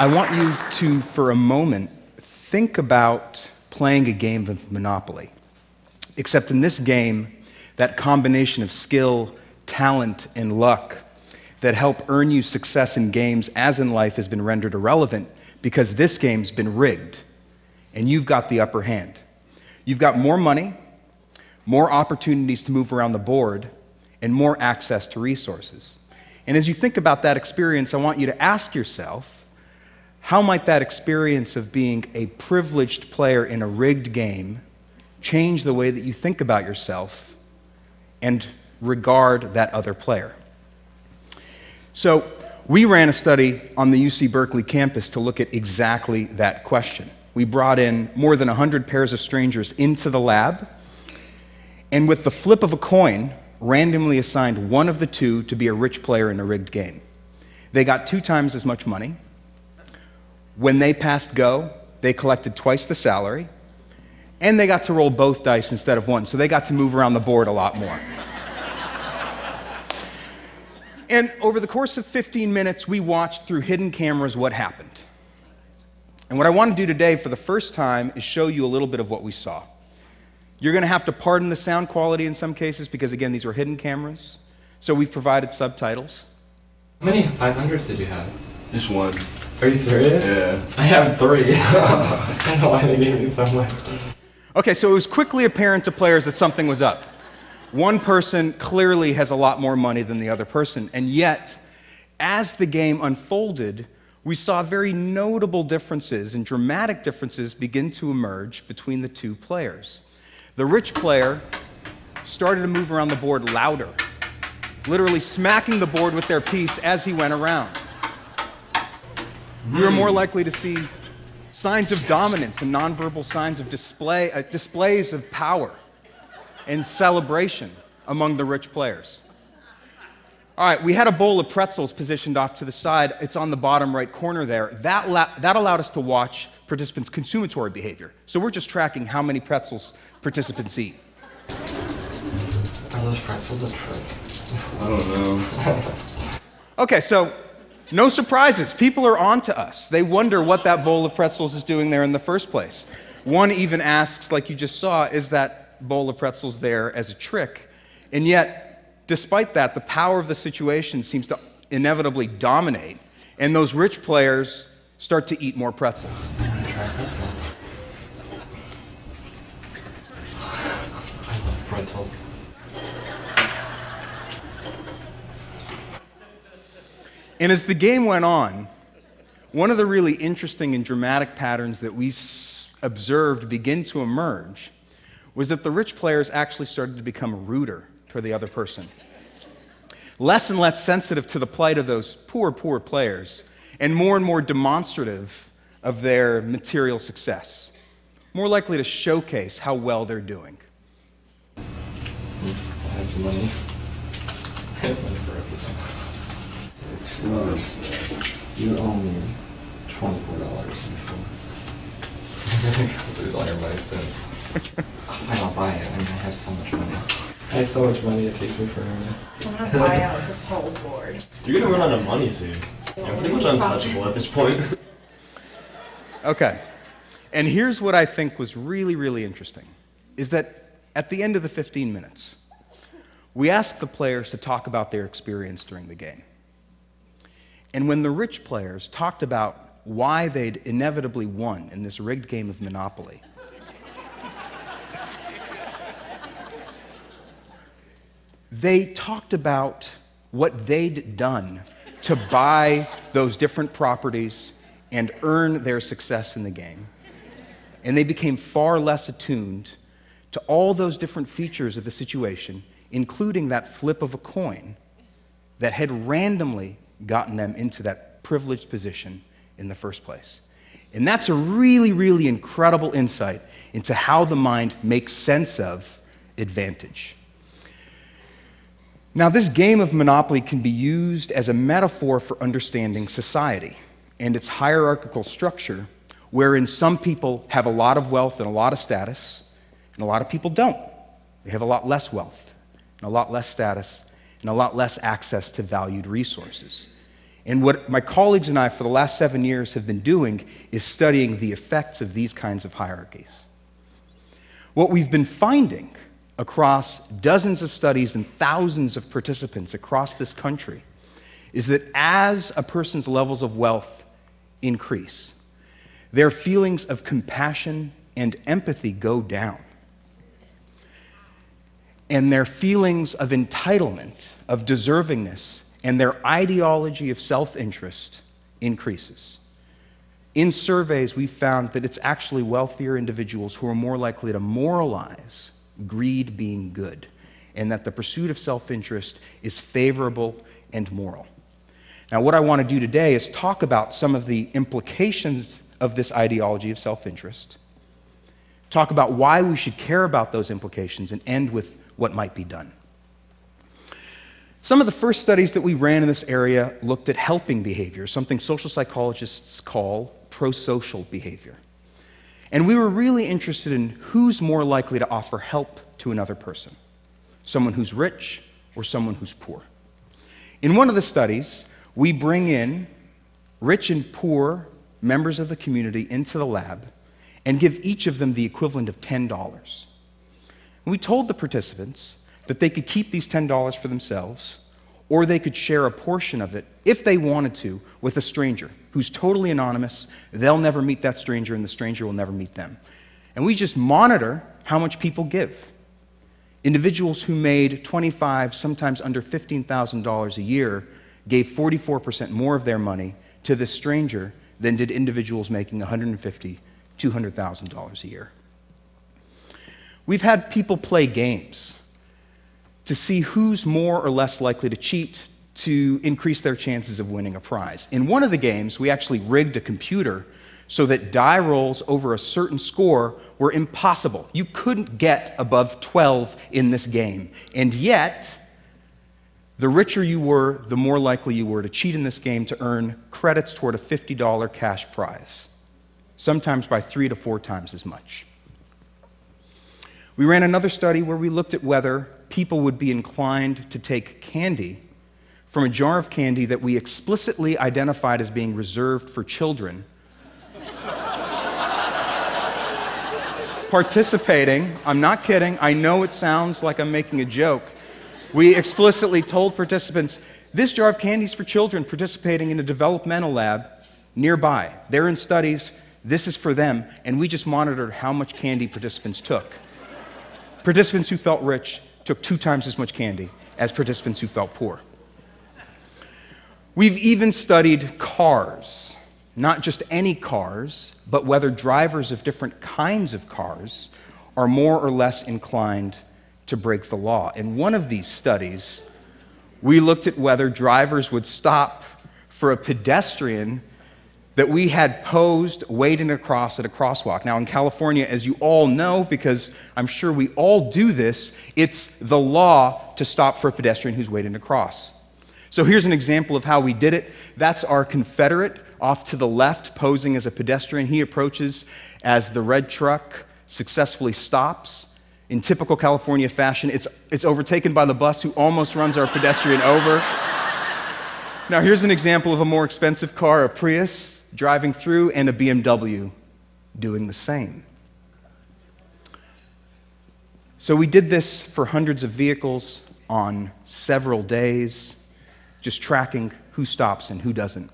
I want you to, for a moment, think about playing a game of Monopoly. Except in this game, that combination of skill, talent, and luck that help earn you success in games as in life has been rendered irrelevant because this game's been rigged and you've got the upper hand. You've got more money, more opportunities to move around the board, and more access to resources. And as you think about that experience, I want you to ask yourself how might that experience of being a privileged player in a rigged game change the way that you think about yourself and regard that other player? So, we ran a study on the UC Berkeley campus to look at exactly that question. We brought in more than 100 pairs of strangers into the lab, and with the flip of a coin, randomly assigned one of the two to be a rich player in a rigged game. They got two times as much money. When they passed go, they collected twice the salary, and they got to roll both dice instead of one, so they got to move around the board a lot more. And over the course of 15 minutes, we watched through hidden cameras what happened. And what I want to do today for the first time is show you a little bit of what we saw. You're going to have to pardon the sound quality in some cases because, again, these were hidden cameras. So we've provided subtitles. How many 500s did you have? Just one. Are you serious? Yeah. I have three. I don't know why they gave me so much. Okay, so it was quickly apparent to players that something was up. One person clearly has a lot more money than the other person, and yet, as the game unfolded, we saw very notable differences and dramatic differences begin to emerge between the two players. The rich player started to move around the board louder, literally smacking the board with their piece as he went around. We were more likely to see signs of dominance and nonverbal signs of display, uh, displays of power and celebration among the rich players. All right, we had a bowl of pretzels positioned off to the side. It's on the bottom right corner there. That, la- that allowed us to watch participants' consummatory behavior. So we're just tracking how many pretzels participants eat. Are those pretzels a trick? I don't know. Okay, so no surprises. People are on to us. They wonder what that bowl of pretzels is doing there in the first place. One even asks, like you just saw, is that bowl of pretzels there as a trick. And yet, despite that, the power of the situation seems to inevitably dominate, and those rich players start to eat more pretzels. Pretzels. And as the game went on, one of the really interesting and dramatic patterns that we observed begin to emerge was that the rich players actually started to become ruder toward the other person. Less and less sensitive to the plight of those poor, poor players, and more and more demonstrative of their material success. More likely to showcase how well they're doing. I have some money. I have money for everything. You owe me twenty-four dollars. Lose all your money soon. I'll buy it. I mean, I have so much money. I have so much money. It takes me forever. I'm gonna buy out this whole board. You're gonna run out of money soon. You're pretty much untouchable at this point. Okay. And here's what I think was really, really interesting is that at the end of the 15 minutes, we asked the players to talk about their experience during the game. And when the rich players talked about why they'd inevitably won in this rigged game of Monopoly, they talked about what they'd done to buy those different properties and earn their success in the game. And they became far less attuned to all those different features of the situation, including that flip of a coin that had randomly gotten them into that privileged position in the first place. And that's a really, really incredible insight into how the mind makes sense of advantage. Now, this game of Monopoly can be used as a metaphor for understanding society and its hierarchical structure, wherein some people have a lot of wealth and a lot of status, and a lot of people don't. They have a lot less wealth and a lot less status and a lot less access to valued resources. And what my colleagues and I, for the last seven years, have been doing is studying the effects of these kinds of hierarchies. What we've been finding across dozens of studies and thousands of participants across this country is that as a person's levels of wealth increase, their feelings of compassion and empathy go down. And their feelings of entitlement, of deservingness, and their ideology of self interest increases. In surveys, we found that it's actually wealthier individuals who are more likely to moralize greed being good, and that the pursuit of self interest is favorable and moral. Now, what I want to do today is talk about some of the implications of this ideology of self interest, talk about why we should care about those implications, and end with what might be done. Some of the first studies that we ran in this area looked at helping behavior, something social psychologists call prosocial behavior. And we were really interested in who's more likely to offer help to another person someone who's rich or someone who's poor. In one of the studies, we bring in rich and poor members of the community into the lab and give each of them the equivalent of $10. We told the participants that they could keep these $10 for themselves or they could share a portion of it, if they wanted to, with a stranger who's totally anonymous. They'll never meet that stranger, and the stranger will never meet them. And we just monitor how much people give. Individuals who made 25, sometimes under $15,000 a year, gave 44% more of their money to this stranger than did individuals making $150,000, $200,000 a year. We've had people play games to see who's more or less likely to cheat to increase their chances of winning a prize. In one of the games, we actually rigged a computer so that die rolls over a certain score were impossible. You couldn't get above 12 in this game. And yet, the richer you were, the more likely you were to cheat in this game to earn credits toward a $50 cash prize, sometimes by three to four times as much. We ran another study where we looked at whether people would be inclined to take candy from a jar of candy that we explicitly identified as being reserved for children. Participating, I'm not kidding, I know it sounds like I'm making a joke. We explicitly told participants this jar of candy is for children participating in a developmental lab nearby. They're in studies, this is for them, and we just monitored how much candy participants took. Participants who felt rich took two times as much candy as participants who felt poor. We've even studied cars, not just any cars, but whether drivers of different kinds of cars are more or less inclined to break the law. In one of these studies, we looked at whether drivers would stop for a pedestrian that we had posed wading across at a crosswalk. Now, in California, as you all know, because I'm sure we all do this, it's the law to stop for a pedestrian who's waiting to cross. So here's an example of how we did it. That's our Confederate off to the left, posing as a pedestrian. He approaches as the red truck successfully stops. In typical California fashion, it's, it's overtaken by the bus who almost runs our pedestrian over. Now, here's an example of a more expensive car, a Prius, driving through, and a BMW doing the same. So, we did this for hundreds of vehicles on several days, just tracking who stops and who doesn't.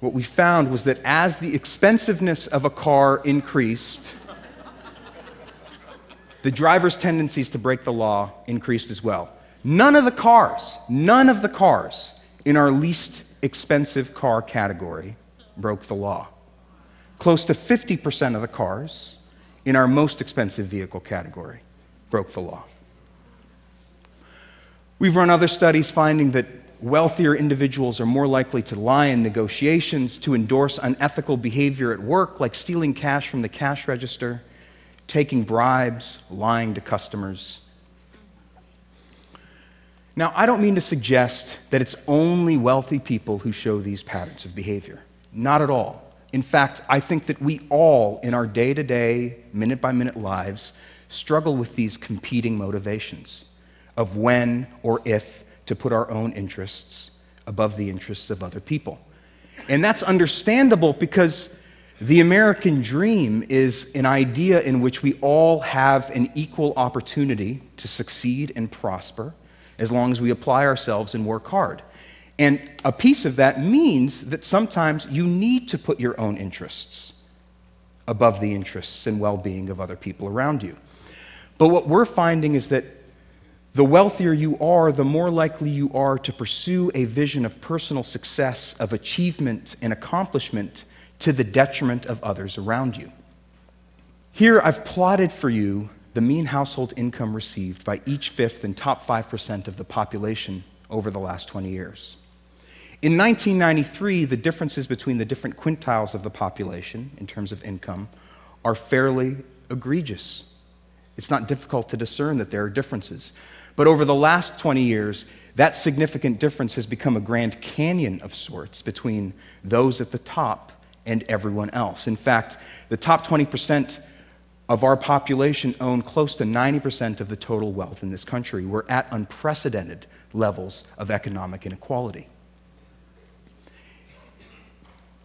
What we found was that as the expensiveness of a car increased, the driver's tendencies to break the law increased as well. None of the cars, none of the cars in our least expensive car category broke the law. Close to 50% of the cars in our most expensive vehicle category broke the law. We've run other studies finding that wealthier individuals are more likely to lie in negotiations, to endorse unethical behavior at work, like stealing cash from the cash register, taking bribes, lying to customers. Now, I don't mean to suggest that it's only wealthy people who show these patterns of behavior. Not at all. In fact, I think that we all, in our day to day, minute by minute lives, struggle with these competing motivations of when or if to put our own interests above the interests of other people. And that's understandable because the American dream is an idea in which we all have an equal opportunity to succeed and prosper as long as we apply ourselves and work hard. And a piece of that means that sometimes you need to put your own interests above the interests and well being of other people around you. But what we're finding is that the wealthier you are, the more likely you are to pursue a vision of personal success, of achievement and accomplishment to the detriment of others around you. Here, I've plotted for you the mean household income received by each fifth and top 5% of the population over the last 20 years. In 1993, the differences between the different quintiles of the population in terms of income are fairly egregious. It's not difficult to discern that there are differences. But over the last 20 years, that significant difference has become a grand canyon of sorts between those at the top and everyone else. In fact, the top 20% of our population own close to 90% of the total wealth in this country. We're at unprecedented levels of economic inequality.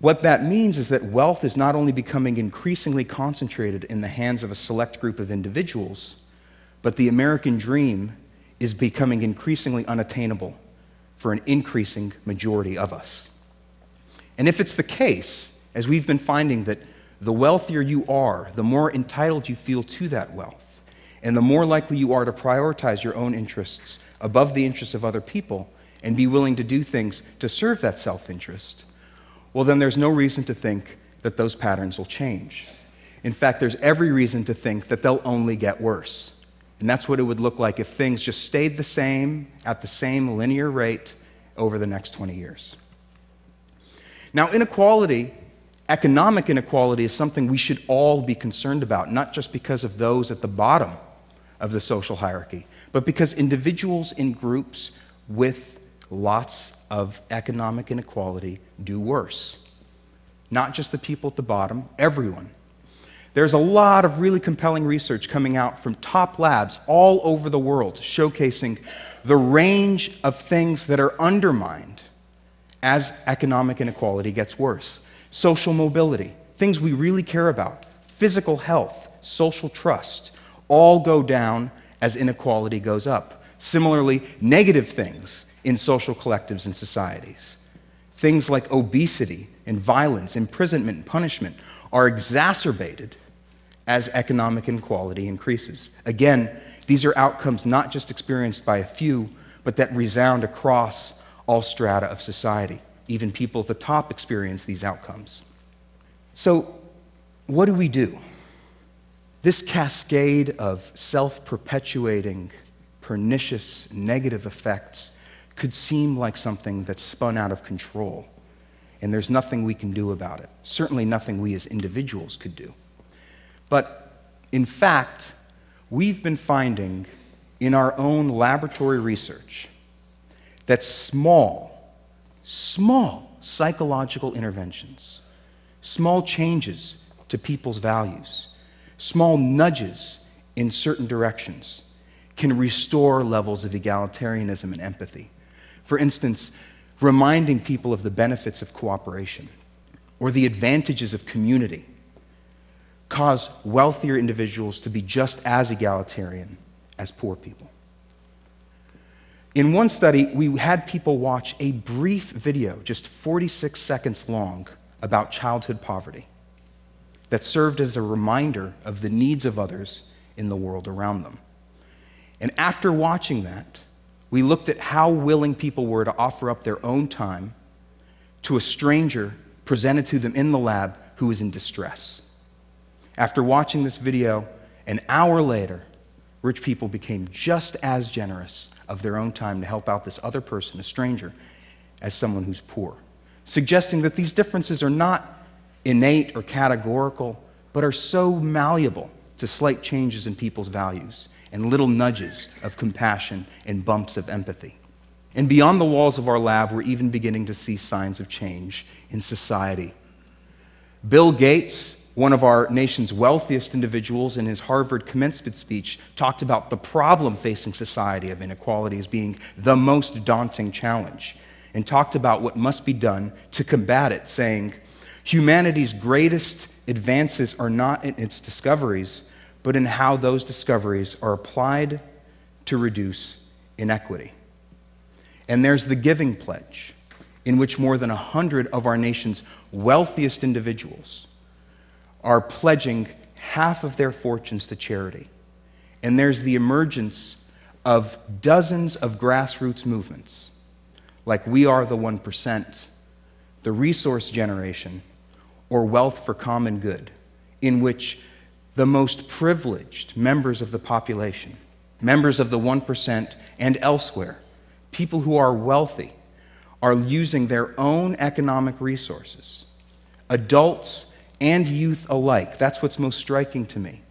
What that means is that wealth is not only becoming increasingly concentrated in the hands of a select group of individuals, but the American dream is becoming increasingly unattainable for an increasing majority of us. And if it's the case, as we've been finding that the wealthier you are, the more entitled you feel to that wealth, and the more likely you are to prioritize your own interests above the interests of other people and be willing to do things to serve that self interest, well, then there's no reason to think that those patterns will change. In fact, there's every reason to think that they'll only get worse. And that's what it would look like if things just stayed the same at the same linear rate over the next 20 years. Now, inequality, economic inequality, is something we should all be concerned about, not just because of those at the bottom of the social hierarchy, but because individuals in groups with lots of economic inequality do worse. Not just the people at the bottom, everyone. There's a lot of really compelling research coming out from top labs all over the world showcasing the range of things that are undermined as economic inequality gets worse. Social mobility, things we really care about, physical health, social trust, all go down as inequality goes up. Similarly, negative things in social collectives and societies. Things like obesity and violence, imprisonment and punishment are exacerbated as economic inequality increases. Again, these are outcomes not just experienced by a few, but that resound across all strata of society. Even people at the top experience these outcomes. So, what do we do? This cascade of self perpetuating, pernicious, negative effects could seem like something that's spun out of control, and there's nothing we can do about it. Certainly, nothing we as individuals could do. But in fact, we've been finding in our own laboratory research that small, small psychological interventions, small changes to people's values, small nudges in certain directions can restore levels of egalitarianism and empathy. For instance, reminding people of the benefits of cooperation or the advantages of community cause wealthier individuals to be just as egalitarian as poor people. In one study, we had people watch a brief video, just 46 seconds long, about childhood poverty that served as a reminder of the needs of others in the world around them. And after watching that, we looked at how willing people were to offer up their own time to a stranger presented to them in the lab who was in distress. After watching this video, an hour later, rich people became just as generous of their own time to help out this other person, a stranger, as someone who's poor, suggesting that these differences are not innate or categorical, but are so malleable to slight changes in people's values and little nudges of compassion and bumps of empathy. And beyond the walls of our lab, we're even beginning to see signs of change in society. Bill Gates, one of our nation's wealthiest individuals, in his Harvard commencement speech, talked about the problem facing society of inequality as being the most daunting challenge. and talked about what must be done to combat it, saying, Humanity's greatest advances are not in its discoveries, but in how those discoveries are applied to reduce inequity. And there's the Giving Pledge, in which more than 100 of our nation's wealthiest individuals are pledging half of their fortunes to charity. And there's the emergence of dozens of grassroots movements, like We Are the 1%, the Resource Generation, or Wealth for Common Good, in which the most privileged members of the population, members of the 1% and elsewhere, people who are wealthy, are using their own economic resources, adults and youth alike. That's what's most striking to me.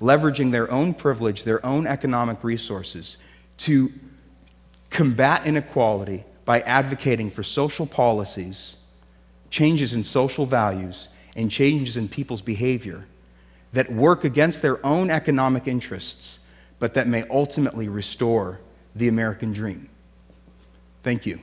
Leveraging their own privilege, their own economic resources to combat inequality by advocating for social policies, changes in social values, and changes in people's behavior that work against their own economic interests, but that may ultimately restore the American dream. Thank you.